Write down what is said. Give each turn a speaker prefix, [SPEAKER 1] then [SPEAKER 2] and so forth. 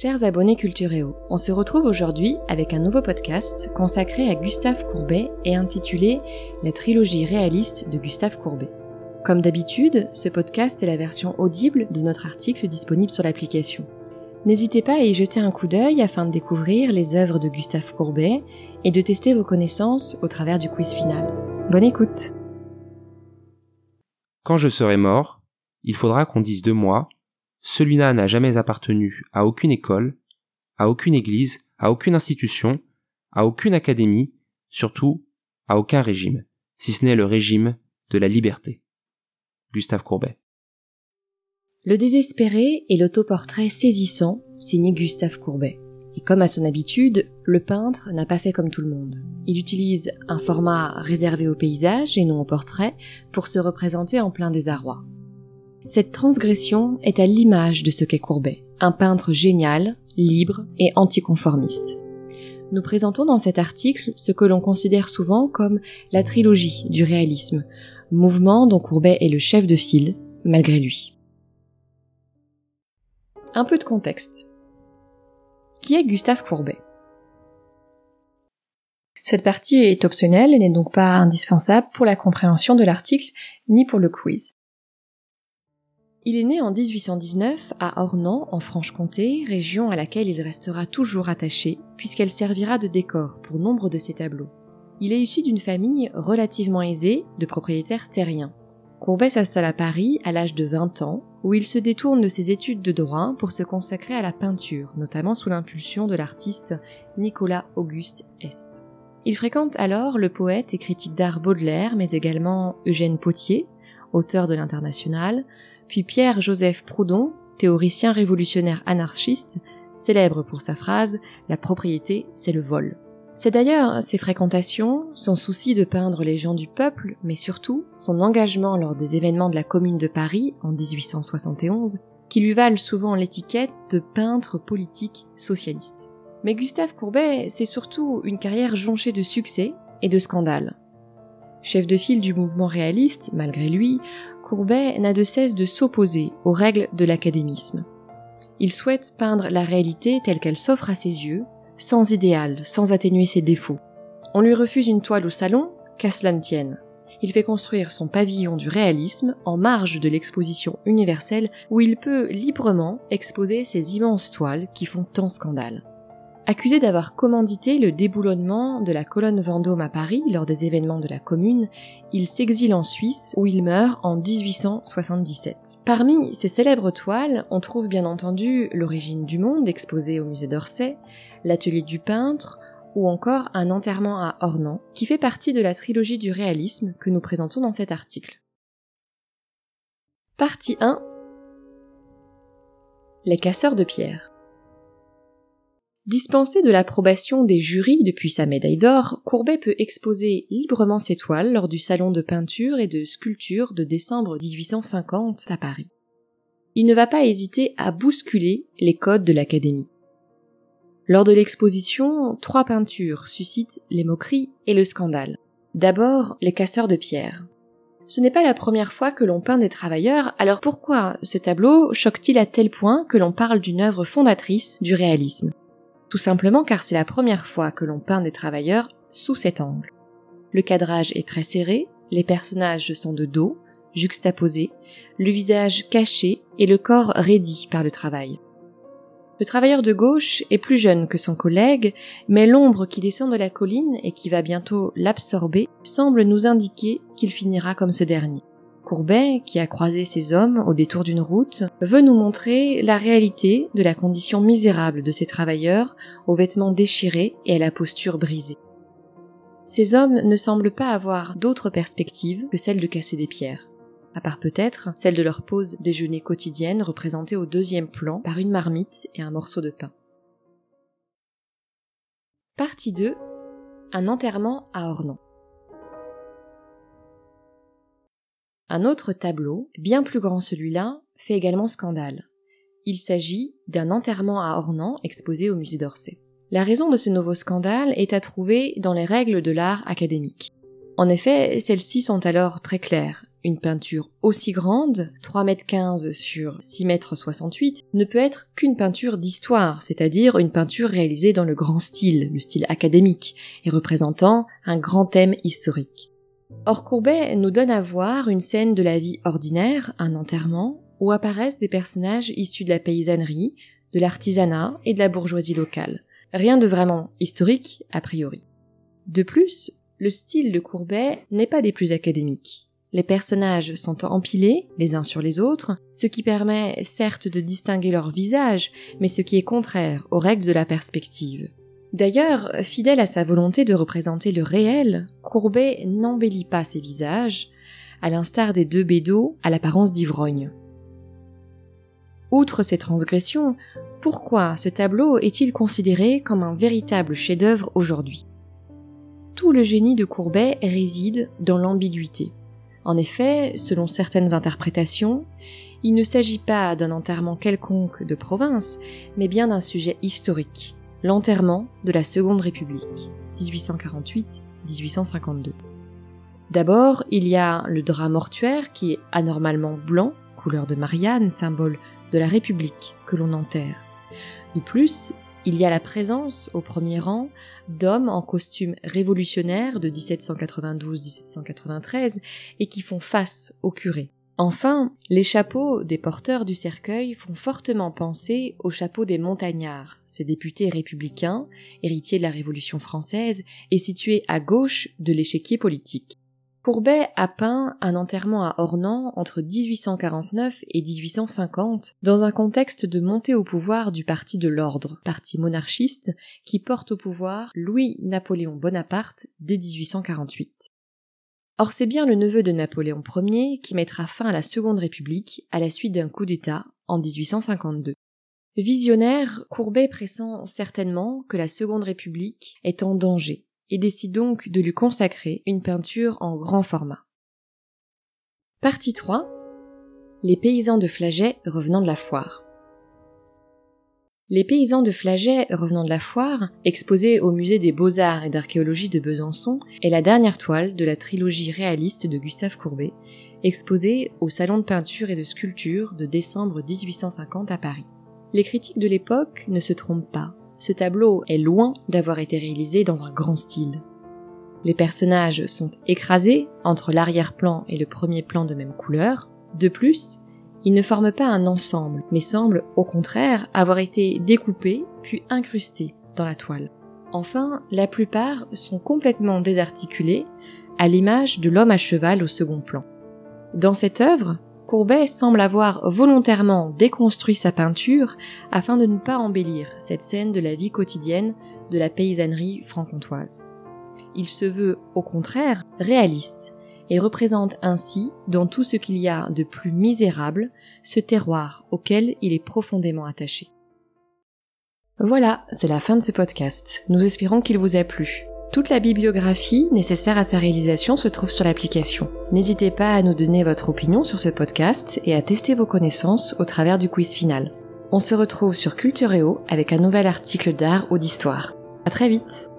[SPEAKER 1] Chers abonnés Cultureo, on se retrouve aujourd'hui avec un nouveau podcast consacré à Gustave Courbet et intitulé La trilogie réaliste de Gustave Courbet. Comme d'habitude, ce podcast est la version audible de notre article disponible sur l'application. N'hésitez pas à y jeter un coup d'œil afin de découvrir les œuvres de Gustave Courbet et de tester vos connaissances au travers du quiz final. Bonne écoute
[SPEAKER 2] Quand je serai mort, il faudra qu'on dise de moi celui-là n'a jamais appartenu à aucune école, à aucune église, à aucune institution, à aucune académie, surtout à aucun régime, si ce n'est le régime de la liberté. Gustave Courbet.
[SPEAKER 1] Le désespéré est l'autoportrait saisissant signé Gustave Courbet. Et comme à son habitude, le peintre n'a pas fait comme tout le monde. Il utilise un format réservé au paysage et non au portrait pour se représenter en plein désarroi. Cette transgression est à l'image de ce qu'est Courbet, un peintre génial, libre et anticonformiste. Nous présentons dans cet article ce que l'on considère souvent comme la trilogie du réalisme, mouvement dont Courbet est le chef de file, malgré lui. Un peu de contexte. Qui est Gustave Courbet? Cette partie est optionnelle et n'est donc pas indispensable pour la compréhension de l'article ni pour le quiz. Il est né en 1819 à Ornans, en Franche-Comté, région à laquelle il restera toujours attaché, puisqu'elle servira de décor pour nombre de ses tableaux. Il est issu d'une famille relativement aisée de propriétaires terriens. Courbet s'installe à Paris à l'âge de 20 ans, où il se détourne de ses études de droit pour se consacrer à la peinture, notamment sous l'impulsion de l'artiste Nicolas Auguste S. Il fréquente alors le poète et critique d'art Baudelaire, mais également Eugène Potier, auteur de l'International, puis Pierre-Joseph Proudhon, théoricien révolutionnaire anarchiste, célèbre pour sa phrase La propriété, c'est le vol. C'est d'ailleurs ses fréquentations, son souci de peindre les gens du peuple, mais surtout son engagement lors des événements de la Commune de Paris en 1871, qui lui valent souvent l'étiquette de peintre politique socialiste. Mais Gustave Courbet, c'est surtout une carrière jonchée de succès et de scandales. Chef de file du mouvement réaliste, malgré lui, Courbet n'a de cesse de s'opposer aux règles de l'académisme. Il souhaite peindre la réalité telle qu'elle s'offre à ses yeux, sans idéal, sans atténuer ses défauts. On lui refuse une toile au salon, qu'à cela ne tienne. Il fait construire son pavillon du réalisme en marge de l'exposition universelle où il peut librement exposer ses immenses toiles qui font tant scandale. Accusé d'avoir commandité le déboulonnement de la colonne Vendôme à Paris lors des événements de la Commune, il s'exile en Suisse où il meurt en 1877. Parmi ses célèbres toiles, on trouve bien entendu L'origine du monde exposé au musée d'Orsay, L'atelier du peintre ou encore Un enterrement à Ornans qui fait partie de la trilogie du réalisme que nous présentons dans cet article. Partie 1 Les casseurs de pierre. Dispensé de l'approbation des jurys depuis sa médaille d'or, Courbet peut exposer librement ses toiles lors du salon de peinture et de sculpture de décembre 1850 à Paris. Il ne va pas hésiter à bousculer les codes de l'Académie. Lors de l'exposition, trois peintures suscitent les moqueries et le scandale. D'abord, les casseurs de pierre. Ce n'est pas la première fois que l'on peint des travailleurs, alors pourquoi ce tableau choque-t-il à tel point que l'on parle d'une œuvre fondatrice du réalisme? Tout simplement car c'est la première fois que l'on peint des travailleurs sous cet angle. Le cadrage est très serré, les personnages sont de dos, juxtaposés, le visage caché et le corps raidi par le travail. Le travailleur de gauche est plus jeune que son collègue, mais l'ombre qui descend de la colline et qui va bientôt l'absorber semble nous indiquer qu'il finira comme ce dernier. Courbet, qui a croisé ces hommes au détour d'une route, veut nous montrer la réalité de la condition misérable de ces travailleurs, aux vêtements déchirés et à la posture brisée. Ces hommes ne semblent pas avoir d'autre perspective que celle de casser des pierres, à part peut-être celle de leur pause déjeuner quotidienne représentée au deuxième plan par une marmite et un morceau de pain. Partie 2 Un enterrement à Ornans. Un autre tableau, bien plus grand celui-là, fait également scandale. Il s'agit d'un enterrement à Ornans exposé au musée d'Orsay. La raison de ce nouveau scandale est à trouver dans les règles de l'art académique. En effet, celles-ci sont alors très claires. une peinture aussi grande, 3 mètres 15 sur 6 mètres 68, ne peut être qu'une peinture d'histoire, c'est-à-dire une peinture réalisée dans le grand style, le style académique, et représentant un grand thème historique. Or Courbet nous donne à voir une scène de la vie ordinaire, un enterrement, où apparaissent des personnages issus de la paysannerie, de l'artisanat et de la bourgeoisie locale. Rien de vraiment historique, a priori. De plus, le style de Courbet n'est pas des plus académiques. Les personnages sont empilés les uns sur les autres, ce qui permet certes de distinguer leur visage, mais ce qui est contraire aux règles de la perspective. D'ailleurs, fidèle à sa volonté de représenter le réel, Courbet n'embellit pas ses visages, à l'instar des deux bédos à l'apparence d'ivrogne. Outre ces transgressions, pourquoi ce tableau est-il considéré comme un véritable chef-d'œuvre aujourd'hui? Tout le génie de Courbet réside dans l'ambiguïté. En effet, selon certaines interprétations, il ne s'agit pas d'un enterrement quelconque de province, mais bien d'un sujet historique, l'enterrement de la Seconde République, 1848-1852. D'abord, il y a le drap mortuaire qui est anormalement blanc, couleur de Marianne, symbole de la République que l'on enterre. De plus, il y a la présence, au premier rang, d'hommes en costume révolutionnaire de 1792-1793 et qui font face au curé. Enfin, les chapeaux des porteurs du cercueil font fortement penser aux chapeaux des montagnards, ces députés républicains, héritiers de la Révolution française et situés à gauche de l'échiquier politique. Courbet a peint un enterrement à Ornans entre 1849 et 1850 dans un contexte de montée au pouvoir du parti de l'ordre, parti monarchiste qui porte au pouvoir Louis-Napoléon Bonaparte dès 1848. Or c'est bien le neveu de Napoléon Ier qui mettra fin à la Seconde République à la suite d'un coup d'État en 1852. Visionnaire, Courbet pressent certainement que la Seconde République est en danger et décide donc de lui consacrer une peinture en grand format. Partie 3 Les paysans de Flaget revenant de la foire. Les paysans de Flaget revenant de la foire, exposés au musée des beaux-arts et d'archéologie de Besançon, est la dernière toile de la trilogie réaliste de Gustave Courbet, exposée au Salon de peinture et de sculpture de décembre 1850 à Paris. Les critiques de l'époque ne se trompent pas ce tableau est loin d'avoir été réalisé dans un grand style. Les personnages sont écrasés entre l'arrière-plan et le premier plan de même couleur. De plus, ils ne forment pas un ensemble, mais semblent au contraire avoir été découpés puis incrustés dans la toile. Enfin, la plupart sont complètement désarticulés, à l'image de l'homme à cheval au second plan. Dans cette œuvre, Courbet semble avoir volontairement déconstruit sa peinture afin de ne pas embellir cette scène de la vie quotidienne de la paysannerie franc-comtoise. Il se veut, au contraire, réaliste et représente ainsi, dans tout ce qu'il y a de plus misérable, ce terroir auquel il est profondément attaché. Voilà, c'est la fin de ce podcast. Nous espérons qu'il vous a plu. Toute la bibliographie nécessaire à sa réalisation se trouve sur l'application. N'hésitez pas à nous donner votre opinion sur ce podcast et à tester vos connaissances au travers du quiz final. On se retrouve sur Cultureo avec un nouvel article d'art ou d'histoire. À très vite!